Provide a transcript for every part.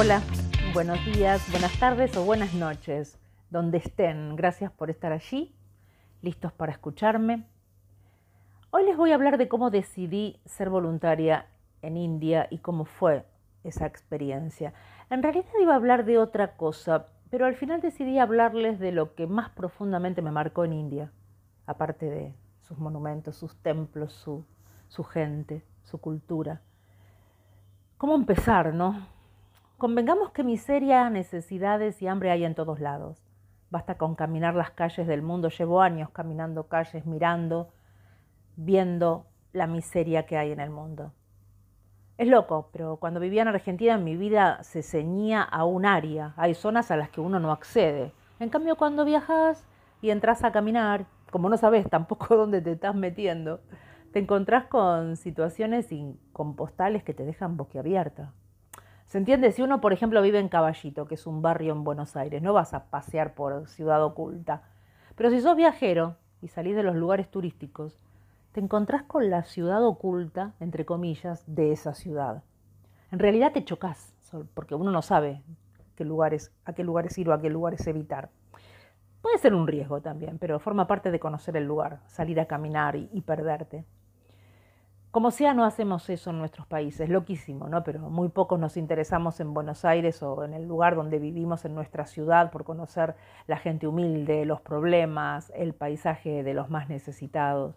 Hola, buenos días, buenas tardes o buenas noches, donde estén. Gracias por estar allí, listos para escucharme. Hoy les voy a hablar de cómo decidí ser voluntaria en India y cómo fue esa experiencia. En realidad iba a hablar de otra cosa, pero al final decidí hablarles de lo que más profundamente me marcó en India, aparte de sus monumentos, sus templos, su, gente, su cultura. ¿Cómo empezar, no? Convengamos que miseria, necesidades y hambre hay en todos lados. Basta con caminar las calles del mundo. Llevo años caminando calles, mirando, viendo la miseria que hay en el mundo. Es loco, pero cuando vivía en Argentina mi vida se ceñía a un área. Hay zonas a las que uno no accede. En cambio, cuando viajas y entras a caminar, como no sabes tampoco dónde te estás metiendo, te encontrás con situaciones incompostales que te dejan boquiabierta. ¿Se entiende? Si uno, por ejemplo, vive en Caballito, que es un barrio en Buenos Aires, no vas a pasear por Ciudad Oculta. Pero si sos viajero y salís de los lugares turísticos, te encontrás con la ciudad oculta, entre comillas, de esa ciudad. En realidad te chocas, porque uno no sabe qué lugares, a qué lugares ir o a qué lugares evitar. Puede ser un riesgo también, pero forma parte de conocer el lugar, salir a caminar y, y perderte. Como sea, no hacemos eso en nuestros países, loquísimo, ¿no? Pero muy pocos nos interesamos en Buenos Aires o en el lugar donde vivimos, en nuestra ciudad, por conocer la gente humilde, los problemas, el paisaje de los más necesitados.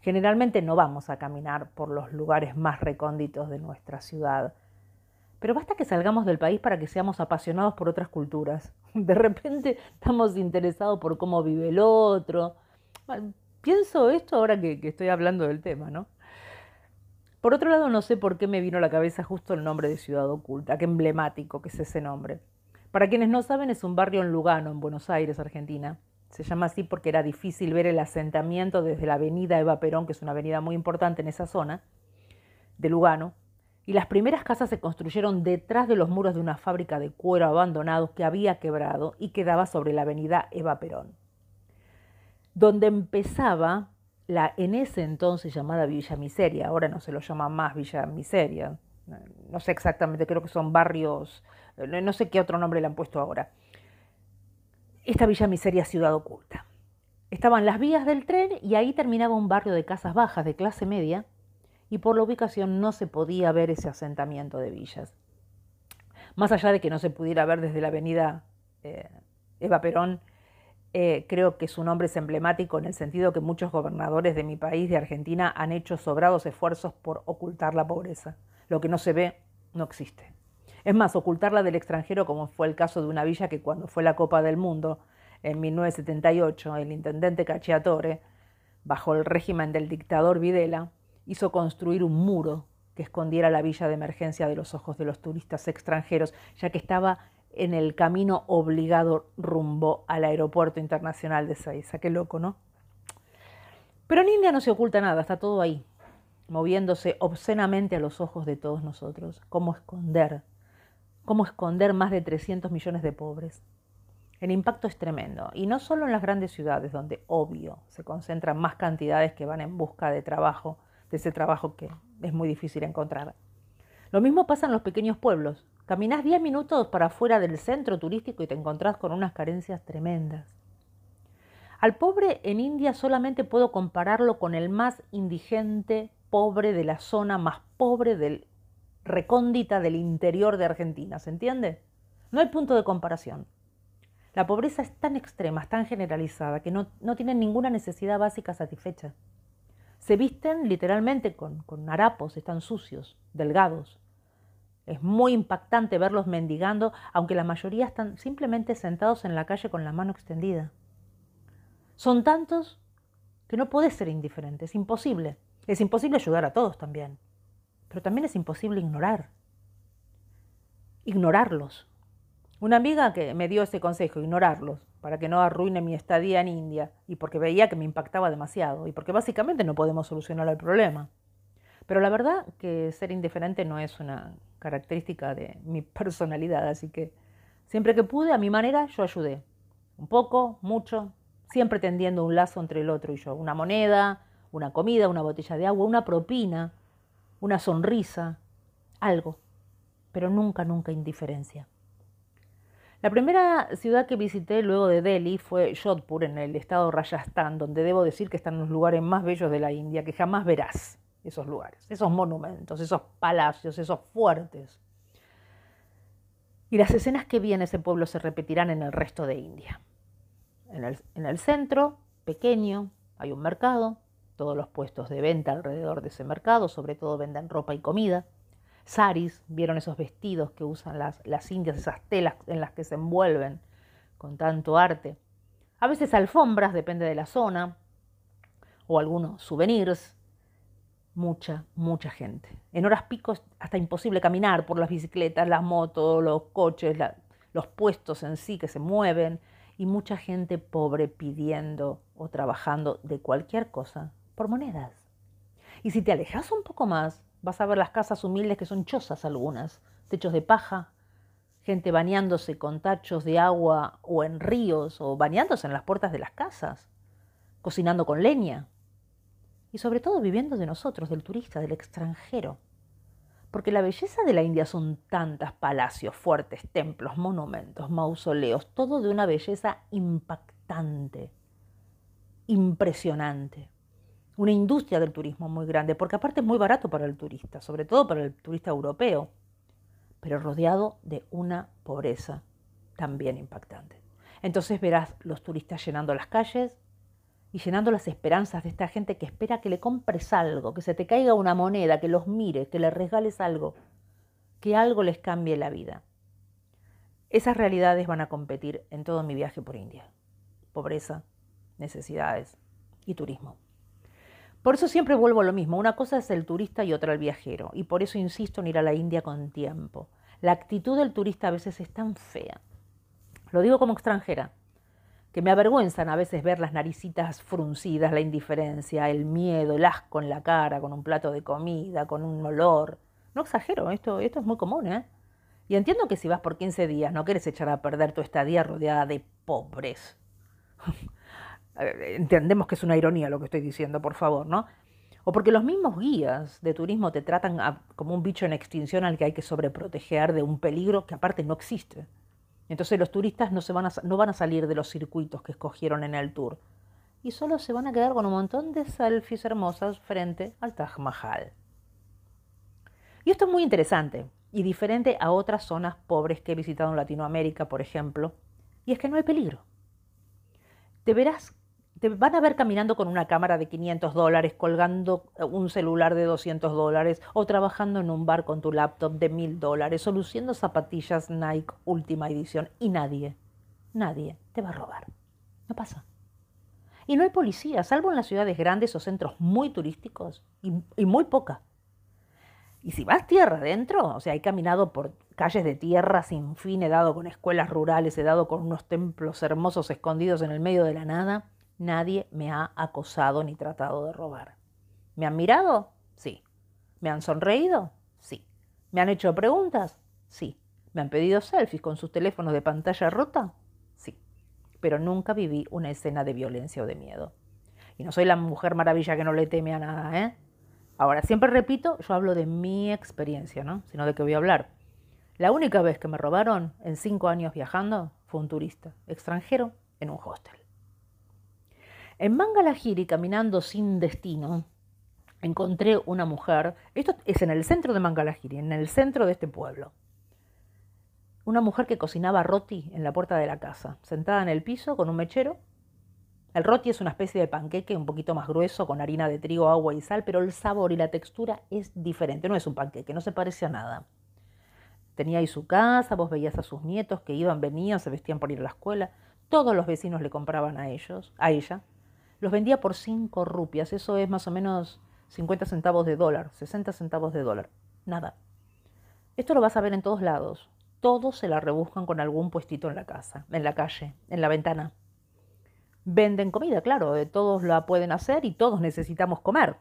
Generalmente no vamos a caminar por los lugares más recónditos de nuestra ciudad. Pero basta que salgamos del país para que seamos apasionados por otras culturas. De repente estamos interesados por cómo vive el otro. Pienso esto ahora que, que estoy hablando del tema, ¿no? Por otro lado, no sé por qué me vino a la cabeza justo el nombre de Ciudad Oculta, qué emblemático que es ese nombre. Para quienes no saben, es un barrio en Lugano, en Buenos Aires, Argentina. Se llama así porque era difícil ver el asentamiento desde la avenida Eva Perón, que es una avenida muy importante en esa zona, de Lugano, y las primeras casas se construyeron detrás de los muros de una fábrica de cuero abandonado que había quebrado y quedaba sobre la avenida Eva Perón. Donde empezaba la en ese entonces llamada Villa Miseria, ahora no se lo llama más Villa Miseria, no sé exactamente, creo que son barrios, no sé qué otro nombre le han puesto ahora. Esta Villa Miseria Ciudad Oculta. Estaban las vías del tren y ahí terminaba un barrio de casas bajas de clase media y por la ubicación no se podía ver ese asentamiento de villas. Más allá de que no se pudiera ver desde la avenida eh, Eva Perón, eh, creo que su nombre es emblemático en el sentido que muchos gobernadores de mi país, de Argentina, han hecho sobrados esfuerzos por ocultar la pobreza. Lo que no se ve no existe. Es más, ocultarla del extranjero, como fue el caso de una villa que cuando fue la Copa del Mundo en 1978, el intendente Cacciatore, bajo el régimen del dictador Videla, hizo construir un muro que escondiera la villa de emergencia de los ojos de los turistas extranjeros, ya que estaba en el camino obligado rumbo al aeropuerto internacional de Seiza. Qué loco, ¿no? Pero en India no se oculta nada, está todo ahí, moviéndose obscenamente a los ojos de todos nosotros. ¿Cómo esconder? ¿Cómo esconder más de 300 millones de pobres? El impacto es tremendo, y no solo en las grandes ciudades, donde obvio se concentran más cantidades que van en busca de trabajo, de ese trabajo que es muy difícil encontrar. Lo mismo pasa en los pequeños pueblos, Caminás 10 minutos para afuera del centro turístico y te encontrás con unas carencias tremendas. Al pobre en India solamente puedo compararlo con el más indigente pobre de la zona más pobre del recóndita del interior de Argentina, ¿se entiende? No hay punto de comparación. La pobreza es tan extrema, es tan generalizada, que no, no tienen ninguna necesidad básica satisfecha. Se visten literalmente con, con harapos, están sucios, delgados, es muy impactante verlos mendigando, aunque la mayoría están simplemente sentados en la calle con la mano extendida. Son tantos que no puedes ser indiferente, es imposible. Es imposible ayudar a todos también, pero también es imposible ignorar. Ignorarlos. Una amiga que me dio ese consejo, ignorarlos, para que no arruine mi estadía en India, y porque veía que me impactaba demasiado, y porque básicamente no podemos solucionar el problema. Pero la verdad que ser indiferente no es una característica de mi personalidad, así que siempre que pude, a mi manera, yo ayudé. Un poco, mucho, siempre tendiendo un lazo entre el otro y yo. Una moneda, una comida, una botella de agua, una propina, una sonrisa, algo. pero nunca, nunca indiferencia. La primera ciudad que visité luego de Delhi fue Jodhpur, en el estado Rajasthan, donde debo decir que están los lugares más bellos de la India, que jamás verás esos lugares, esos monumentos, esos palacios, esos fuertes. Y las escenas que vi en ese pueblo se repetirán en el resto de India. En el, en el centro, pequeño, hay un mercado, todos los puestos de venta alrededor de ese mercado, sobre todo venden ropa y comida. Saris, vieron esos vestidos que usan las, las indias, esas telas en las que se envuelven con tanto arte. A veces alfombras, depende de la zona, o algunos souvenirs, mucha, mucha gente. En horas picos hasta imposible caminar por las bicicletas, las motos, los coches, los puestos en sí que se mueven y mucha gente pobre pidiendo o trabajando de cualquier cosa por monedas. Y si te alejas un poco más, vas a ver las casas humildes que son chozas algunas, techos de paja, gente bañándose con tachos de agua o en ríos o bañándose en las puertas de las casas, cocinando con leña, y sobre todo viviendo de nosotros, del turista, del extranjero. Porque la belleza de la India son tantas palacios, fuertes, templos, monumentos, mausoleos, todo de una belleza impactante, impresionante. Una industria del turismo muy grande, porque aparte es muy barato para el turista, sobre todo para el turista europeo, pero rodeado de una pobreza también impactante. Entonces verás los turistas llenando las calles, y llenando las esperanzas de esta gente que espera que le compres algo, que se te caiga una moneda, que los mire, que les regales algo, que algo les cambie la vida. Esas realidades van a competir en todo mi viaje por India. Pobreza, necesidades y turismo. Por eso siempre vuelvo a lo mismo. Una cosa es el turista y otra el viajero. Y por eso insisto en ir a la India con tiempo. La actitud del turista a veces es tan fea. Lo digo como extranjera que me avergüenzan a veces ver las naricitas fruncidas, la indiferencia, el miedo, el asco en la cara, con un plato de comida, con un olor. No exagero, esto, esto es muy común, ¿eh? Y entiendo que si vas por 15 días no quieres echar a perder tu estadía rodeada de pobres. Entendemos que es una ironía lo que estoy diciendo, por favor, ¿no? O porque los mismos guías de turismo te tratan como un bicho en extinción al que hay que sobreproteger de un peligro que aparte no existe. Entonces los turistas no, se van a, no van a salir de los circuitos que escogieron en el tour y solo se van a quedar con un montón de selfies hermosas frente al Taj Mahal. Y esto es muy interesante y diferente a otras zonas pobres que he visitado en Latinoamérica, por ejemplo, y es que no hay peligro. Te verás te van a ver caminando con una cámara de 500 dólares, colgando eh, un celular de 200 dólares o trabajando en un bar con tu laptop de 1000 dólares o luciendo zapatillas Nike última edición y nadie, nadie te va a robar. No pasa. Y no hay policía, salvo en las ciudades grandes o centros muy turísticos y, muy poca. Y si vas tierra adentro, o sea, he caminado por calles de tierra sin fin, he dado con escuelas rurales, he dado con unos templos hermosos escondidos en el medio de la nada, nadie me ha acosado ni tratado de robar. ¿Me han mirado? Sí. ¿Me han sonreído? Sí. ¿Me han hecho preguntas? Sí. ¿Me han pedido selfies con sus teléfonos de pantalla rota? Sí. Pero nunca viví una escena de violencia o de miedo. Y no soy la mujer maravilla que no le teme a nada, ¿eh? Ahora, siempre repito, yo hablo de mi experiencia, ¿no? Sino de qué voy a hablar. La única vez que me robaron en cinco años viajando fue un turista extranjero en un hostel. En Mangalagiri, caminando sin destino, encontré una mujer, esto es en el centro de Mangalagiri, en el centro de este pueblo. Una mujer que cocinaba roti en la puerta de la casa, sentada en el piso con un mechero. El roti es una especie de panqueque un poquito más grueso con harina de trigo, agua y sal, pero el sabor y la textura es diferente, no es un panqueque, no se parece a nada. Tenía ahí su casa, vos veías a sus nietos que iban, venían, se vestían por ir a la escuela. Todos los vecinos le compraban a ellos, a ella. Los vendía por 5 rupias, eso es más o menos 50 centavos de dólar, 60 centavos de dólar. Nada. Esto lo vas a ver en todos lados. Todos se la rebuscan con algún puestito en la casa, en la calle, en la ventana. Venden comida, claro, eh, todos la pueden hacer y todos necesitamos comer.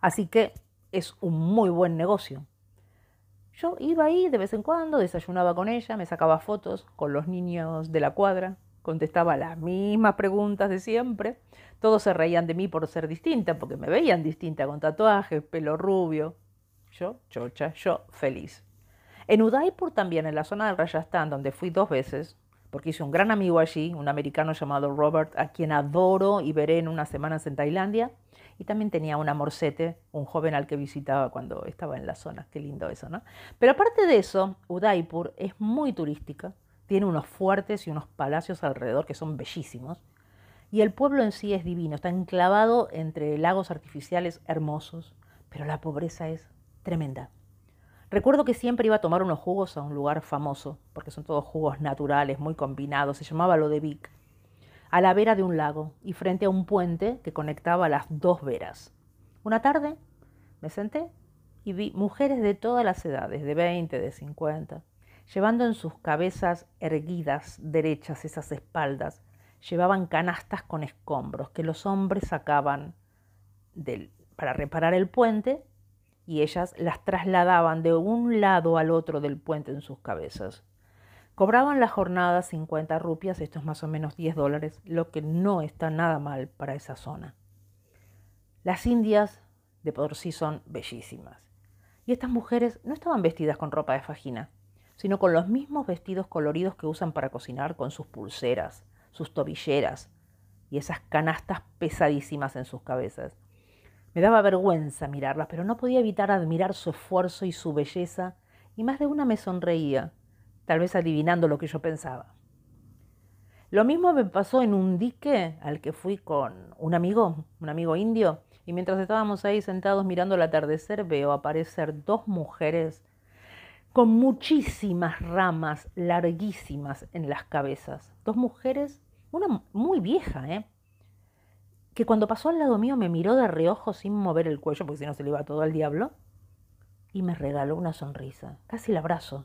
Así que es un muy buen negocio. Yo iba ahí de vez en cuando, desayunaba con ella, me sacaba fotos con los niños de la cuadra, contestaba las mismas preguntas de siempre. Todos se reían de mí por ser distinta, porque me veían distinta, con tatuajes, pelo rubio. Yo, chocha, yo, feliz. En Udaipur también, en la zona del Rajasthan, donde fui dos veces, porque hice un gran amigo allí, un americano llamado Robert, a quien adoro y veré en unas semanas en Tailandia, y también tenía un amorcete, un joven al que visitaba cuando estaba en la zona. Qué lindo eso, ¿no? Pero aparte de eso, Udaipur es muy turística, tiene unos fuertes y unos palacios alrededor que son bellísimos, y el pueblo en sí es divino, está enclavado entre lagos artificiales hermosos, pero la pobreza es tremenda. Recuerdo que siempre iba a tomar unos jugos a un lugar famoso, porque son todos jugos naturales, muy combinados, se llamaba lo de Vic, a la vera de un lago y frente a un puente que conectaba las dos veras. Una tarde me senté y vi mujeres de todas las edades, de 20, de 50, llevando en sus cabezas erguidas, derechas esas espaldas, llevaban canastas con escombros que los hombres sacaban para reparar el puente y ellas las trasladaban de un lado al otro del puente en sus cabezas. Cobraban la jornada 50 rupias, esto es más o menos 10 dólares, lo que no está nada mal para esa zona. Las indias de por sí son bellísimas. Y estas mujeres no estaban vestidas con ropa de fajina, sino con los mismos vestidos coloridos que usan para cocinar, con sus pulseras, sus tobilleras y esas canastas pesadísimas en sus cabezas. Me daba vergüenza mirarlas, pero no podía evitar admirar su esfuerzo y su belleza, y más de una me sonreía, tal vez adivinando lo que yo pensaba. Lo mismo me pasó en un dique al que fui con un amigo, un amigo indio, y mientras estábamos ahí sentados mirando el atardecer veo aparecer dos mujeres con muchísimas ramas larguísimas en las cabezas. Dos mujeres, una muy vieja, ¿eh? que cuando pasó al lado mío me miró de reojo sin mover el cuello, porque si no se le iba todo al diablo, y me regaló una sonrisa, casi el abrazo.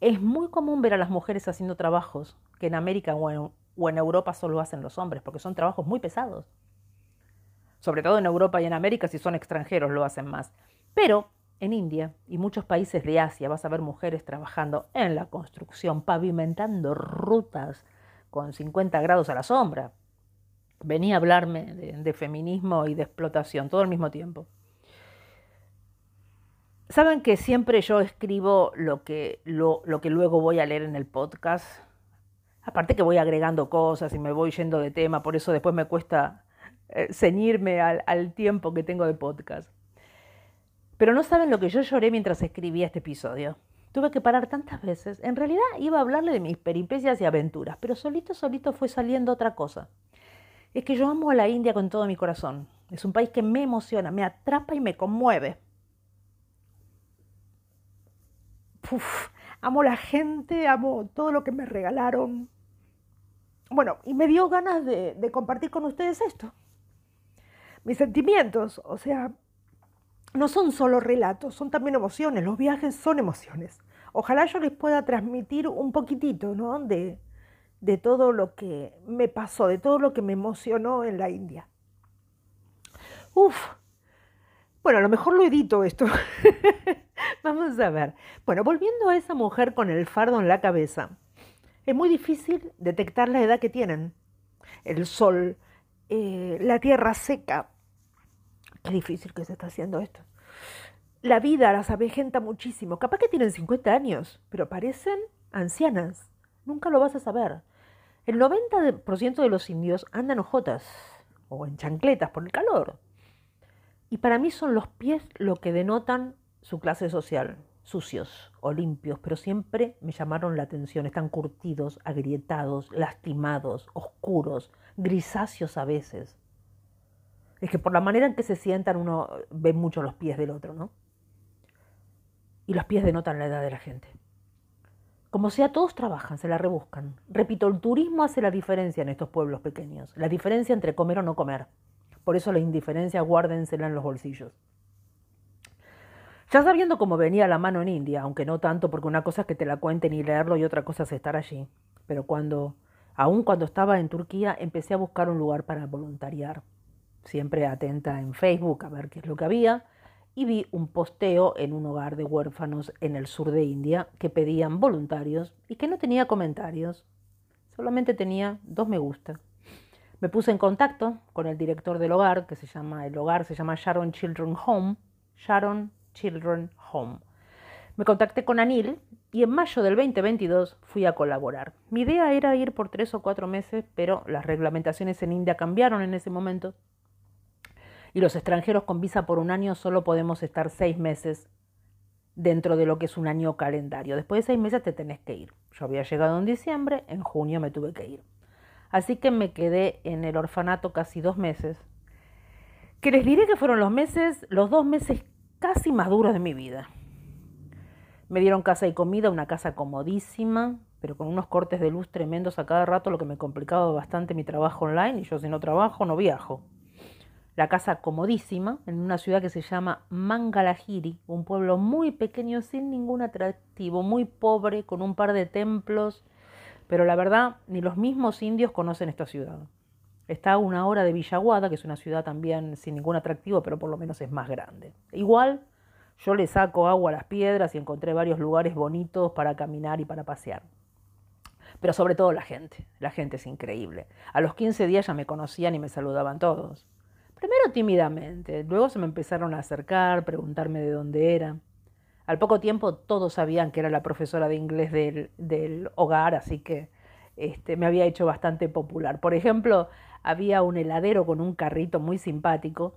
Es muy común ver a las mujeres haciendo trabajos que en América o en, o en Europa solo hacen los hombres, porque son trabajos muy pesados. Sobre todo en Europa y en América, si son extranjeros, lo hacen más. Pero en India y muchos países de Asia vas a ver mujeres trabajando en la construcción, pavimentando rutas con 50 grados a la sombra, venía a hablarme de, feminismo y de explotación, todo al mismo tiempo. Saben que siempre yo escribo lo que, lo, que luego voy a leer en el podcast. Aparte que voy agregando cosas y me voy yendo de tema, por eso después me cuesta eh, ceñirme al tiempo que tengo de podcast. Pero no saben lo que yo lloré mientras escribía este episodio. Tuve que parar tantas veces. En realidad iba a hablarle de mis peripecias y aventuras, pero solito, solito fue saliendo otra cosa es que yo amo a la India con todo mi corazón. Es un país que me emociona, me atrapa y me conmueve. amo la gente, amo todo lo que me regalaron. Bueno, y me dio ganas de compartir con ustedes esto. Mis sentimientos, o sea, no son solo relatos, son también emociones. Los viajes son emociones. Ojalá yo les pueda transmitir un poquitito, ¿no? De, de todo lo que me pasó, de todo lo que me emocionó en la India. Uf, bueno, a lo mejor lo edito esto. Vamos a ver. Bueno, volviendo a esa mujer con el fardo en la cabeza, es muy difícil detectar la edad que tienen. El sol, eh, la tierra seca. Qué difícil que se está haciendo esto. La vida las avejenta muchísimo. Capaz que tienen 50 años, pero parecen ancianas. Nunca lo vas a saber. El 90% de los indios andan ojotas o en chancletas por el calor. Y para mí son los pies lo que denotan su clase social, sucios o limpios, pero siempre me llamaron la atención. Están curtidos, agrietados, lastimados, oscuros, grisáceos a veces. Es que por la manera en que se sientan uno ve mucho los pies del otro, ¿no? Y los pies denotan la edad de la gente. Como sea, todos trabajan, se la rebuscan. Repito, el turismo hace la diferencia en estos pueblos pequeños, la diferencia entre comer o no comer. Por eso la indiferencia guárdensela en los bolsillos. Ya sabiendo cómo venía la mano en India, aunque no tanto porque una cosa es que te la cuenten y leerlo y otra cosa es estar allí, pero cuando, aún cuando estaba en Turquía, empecé a buscar un lugar para voluntariar. Siempre atenta en Facebook a ver qué es lo que había y vi un posteo en un hogar de huérfanos en el sur de India que pedían voluntarios y que no tenía comentarios, solamente tenía dos me gusta. Me puse en contacto con el director del hogar, que se llama, el hogar se llama Sharon Children Home, Sharon Children Home. Me contacté con Anil y en mayo del 2022 fui a colaborar. Mi idea era ir por tres o cuatro meses, pero las reglamentaciones en India cambiaron en ese momento y los extranjeros con visa por un año solo podemos estar seis meses dentro de lo que es un año calendario. Después de seis meses te tenés que ir. Yo había llegado en diciembre, en junio me tuve que ir. Así que me quedé en el orfanato casi dos meses. Que les diré que fueron los meses, los dos meses casi más duros de mi vida. Me dieron casa y comida, una casa comodísima, pero con unos cortes de luz tremendos a cada rato, lo que me complicaba bastante mi trabajo online, y yo si no trabajo no viajo la casa comodísima en una ciudad que se llama Mangalahiri, un pueblo muy pequeño sin ningún atractivo, muy pobre, con un par de templos, pero la verdad ni los mismos indios conocen esta ciudad. Está a una hora de Villaguada, que es una ciudad también sin ningún atractivo, pero por lo menos es más grande. Igual yo le saco agua a las piedras y encontré varios lugares bonitos para caminar y para pasear. Pero sobre todo la gente, la gente es increíble. A los 15 días ya me conocían y me saludaban todos. Primero tímidamente, luego se me empezaron a acercar, preguntarme de dónde era. Al poco tiempo todos sabían que era la profesora de inglés del, hogar, así que este, me había hecho bastante popular. Por ejemplo, había un heladero con un carrito muy simpático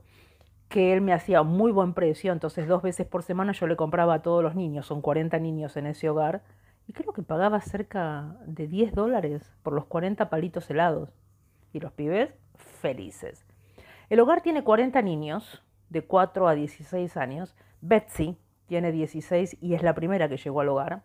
que él me hacía muy buen precio, entonces dos veces por semana yo le compraba a todos los niños, son 40 niños en ese hogar, y creo que pagaba cerca de 10 dólares por los 40 palitos helados. Y los pibes felices. El hogar tiene 40 niños de 4 a 16 años. Betsy tiene 16 y es la primera que llegó al hogar.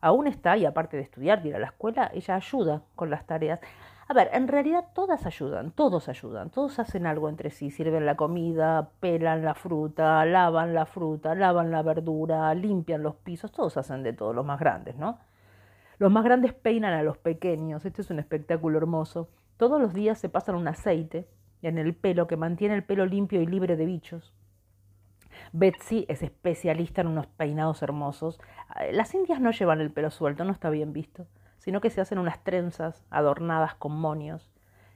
Aún está y aparte de estudiar, de ir a la escuela, ella ayuda con las tareas. A ver, en realidad todas ayudan, todos ayudan, todos hacen algo entre sí, sirven la comida, pelan la fruta, lavan la fruta, lavan la verdura, limpian los pisos, todos hacen de todo, los más grandes, ¿no? Los más grandes peinan a los pequeños, este es un espectáculo hermoso. Todos los días se pasan un aceite en el pelo que mantiene el pelo limpio y libre de bichos. Betsy es especialista en unos peinados hermosos. Las indias no llevan el pelo suelto, no está bien visto, sino que se hacen unas trenzas adornadas con monios.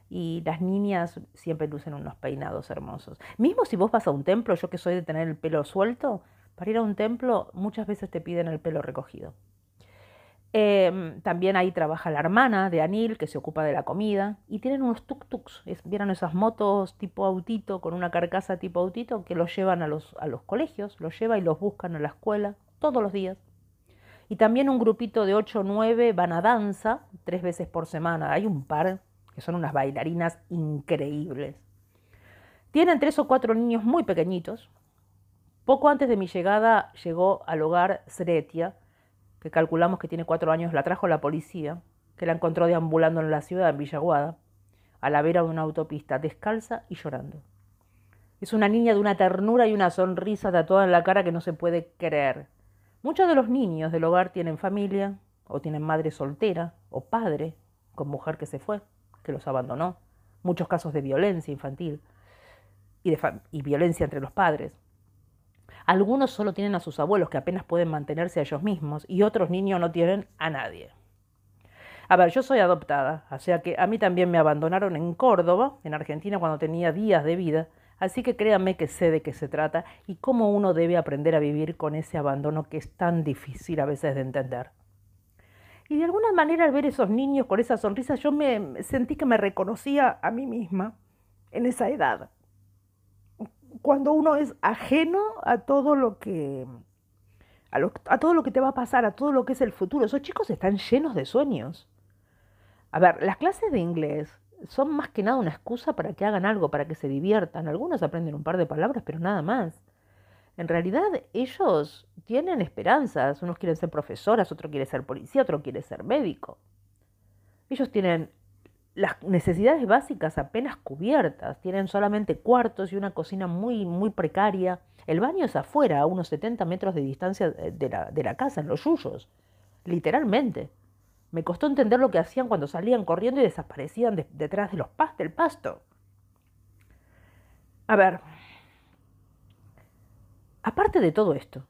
Y las niñas siempre lucen unos peinados hermosos. Mismo si vos vas a un templo, yo que soy de tener el pelo suelto, para ir a un templo muchas veces te piden el pelo recogido. Em, también ahí trabaja la hermana de Anil, que se ocupa de la comida, y tienen unos tuk-tuks, ¿vieron esas motos tipo autito, con una carcasa tipo autito, que los llevan a los, a los colegios, los lleva y los buscan a la escuela todos los días. Y también un grupito de 8 o 9 van a danza tres veces por semana. Hay un par que son unas bailarinas increíbles. Tienen tres o cuatro niños muy pequeñitos. Poco antes de mi llegada llegó al hogar Sretia, que calculamos que tiene cuatro años, la trajo la policía, que la encontró deambulando en la ciudad, en Villaguada, a la vera de una autopista, descalza y llorando. Es una niña de una ternura y una sonrisa tatuada en la cara que no se puede creer. Muchos de los niños del hogar tienen familia, o tienen madre soltera, o padre, con mujer que se fue, que los abandonó. Muchos casos de violencia infantil y, y violencia entre los padres. Algunos solo tienen a sus abuelos que apenas pueden mantenerse a ellos mismos y otros niños no tienen a nadie. A ver, yo soy adoptada, o sea que a mí también me abandonaron en Córdoba, en Argentina, cuando tenía días de vida, así que créanme que sé de qué se trata y cómo uno debe aprender a vivir con ese abandono que es tan difícil a veces de entender. Y de alguna manera al ver esos niños con esa sonrisa, yo me sentí que me reconocía a mí misma en esa edad cuando uno es ajeno a todo lo que a, todo lo que te va a pasar, a todo lo que es el futuro. Esos chicos están llenos de sueños. A ver, las clases de inglés son más que nada una excusa para que hagan algo, para que se diviertan. Algunos aprenden un par de palabras, pero nada más. En realidad ellos tienen esperanzas. Unos quieren ser profesoras, otro quiere ser policía, otro quiere ser médico. Ellos tienen las necesidades básicas apenas cubiertas, tienen solamente cuartos y una cocina muy, muy precaria. El baño es afuera, a unos 70 metros de distancia de la, de la casa, en los yuyos, literalmente. Me costó entender lo que hacían cuando salían corriendo y desaparecían detrás de los pas del pasto. A ver, aparte de todo esto,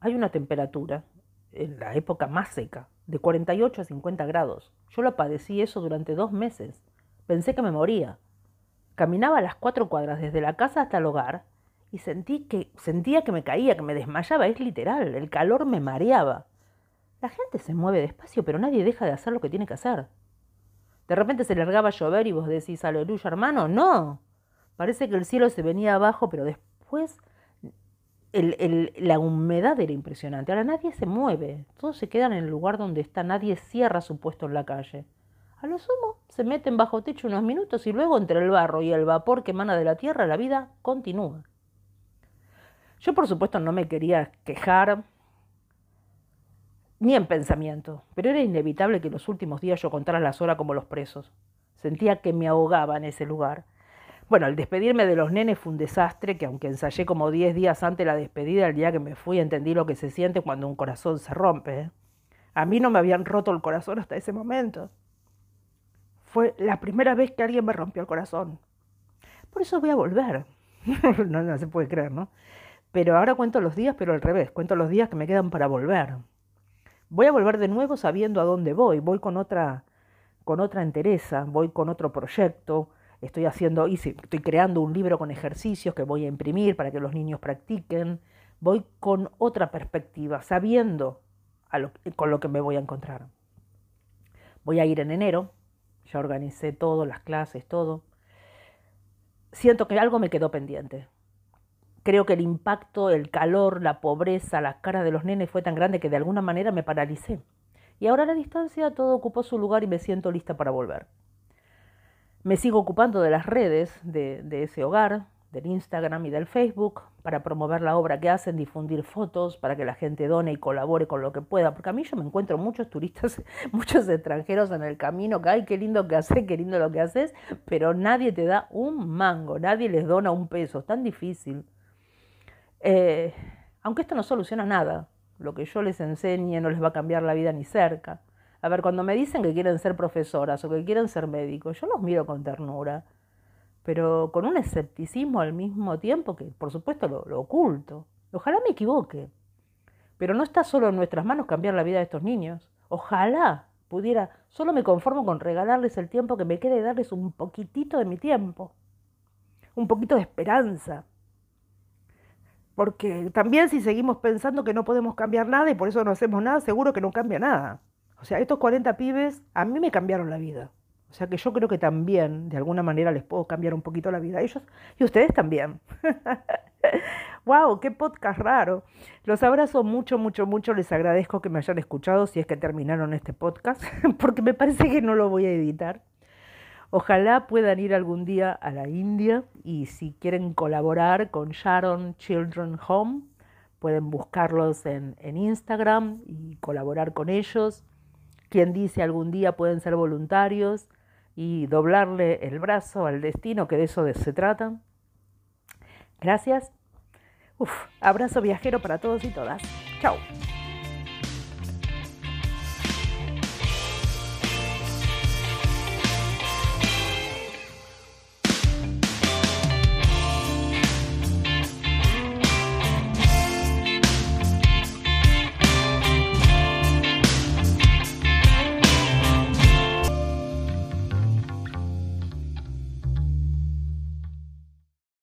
hay una temperatura en la época más seca, de 48 a 50 grados. Yo lo padecí eso durante dos meses. Pensé que me moría. Caminaba las cuatro cuadras desde la casa hasta el hogar y sentí que, sentía que me caía, que me desmayaba, es literal, el calor me mareaba. La gente se mueve despacio, pero nadie deja de hacer lo que tiene que hacer. De repente se largaba a llover y vos decís, aleluya, hermano, no. Parece que el cielo se venía abajo, pero después la humedad era impresionante. Ahora nadie se mueve, todos se quedan en el lugar donde está, nadie cierra su puesto en la calle. A lo sumo se meten bajo techo unos minutos y luego entre el barro y el vapor que emana de la tierra la vida continúa. Yo por supuesto no me quería quejar ni en pensamiento, pero era inevitable que los últimos días yo contara las horas como los presos. Sentía que me ahogaba en ese lugar. Bueno, el despedirme de los nenes fue un desastre, que aunque ensayé como diez días antes la despedida, el día que me fui entendí lo que se siente cuando un corazón se rompe. ¿eh? A mí no me habían roto el corazón hasta ese momento. Fue la primera vez que alguien me rompió el corazón. Por eso voy a volver. no, no se puede creer, ¿no? Pero ahora cuento los días, pero al revés, cuento los días que me quedan para volver. Voy a volver de nuevo sabiendo a dónde voy, voy con otra, con otra entereza, voy con otro proyecto, estoy haciendo, estoy creando un libro con ejercicios que voy a imprimir para que los niños practiquen, voy con otra perspectiva, sabiendo con lo que me voy a encontrar. Voy a ir en enero, ya organicé todo, las clases, todo. Siento que algo me quedó pendiente. Creo que el impacto, el calor, la pobreza, las caras de los nenes fue tan grande que de alguna manera me paralicé. Y ahora a la distancia todo ocupó su lugar y me siento lista para volver. Me sigo ocupando de las redes de, ese hogar, del Instagram y del Facebook para promover la obra que hacen, difundir fotos, para que la gente done y colabore con lo que pueda. Porque a mí yo me encuentro muchos turistas, muchos extranjeros en el camino, que ay, qué lindo que haces, qué lindo lo que haces, pero nadie te da un mango, nadie les dona un peso, es tan difícil. Eh, aunque esto no soluciona nada, lo que yo les enseñe no les va a cambiar la vida ni cerca. A ver, cuando me dicen que quieren ser profesoras o que quieren ser médicos, yo los miro con ternura pero con un escepticismo al mismo tiempo que, por supuesto, lo, oculto. Ojalá me equivoque, pero no está solo en nuestras manos cambiar la vida de estos niños. Ojalá pudiera, solo me conformo con regalarles el tiempo que me quede y darles un poquitito de mi tiempo, un poquito de esperanza. Porque también si seguimos pensando que no podemos cambiar nada y por eso no hacemos nada, seguro que no cambia nada. O sea, estos 40 pibes a mí me cambiaron la vida. O sea que yo creo que también, de alguna manera, les puedo cambiar un poquito la vida a ellos y ustedes también. ¡Wow! ¡Qué podcast raro! Los abrazo mucho, mucho, mucho. Les agradezco que me hayan escuchado si es que terminaron este podcast, porque me parece que no lo voy a editar. Ojalá puedan ir algún día a la India y si quieren colaborar con Sharon Children Home, pueden buscarlos en, en Instagram y colaborar con ellos. Quien dice algún día pueden ser voluntarios y doblarle el brazo al destino, que de eso se trata. Gracias. Abrazo viajero para todos y todas. Chao.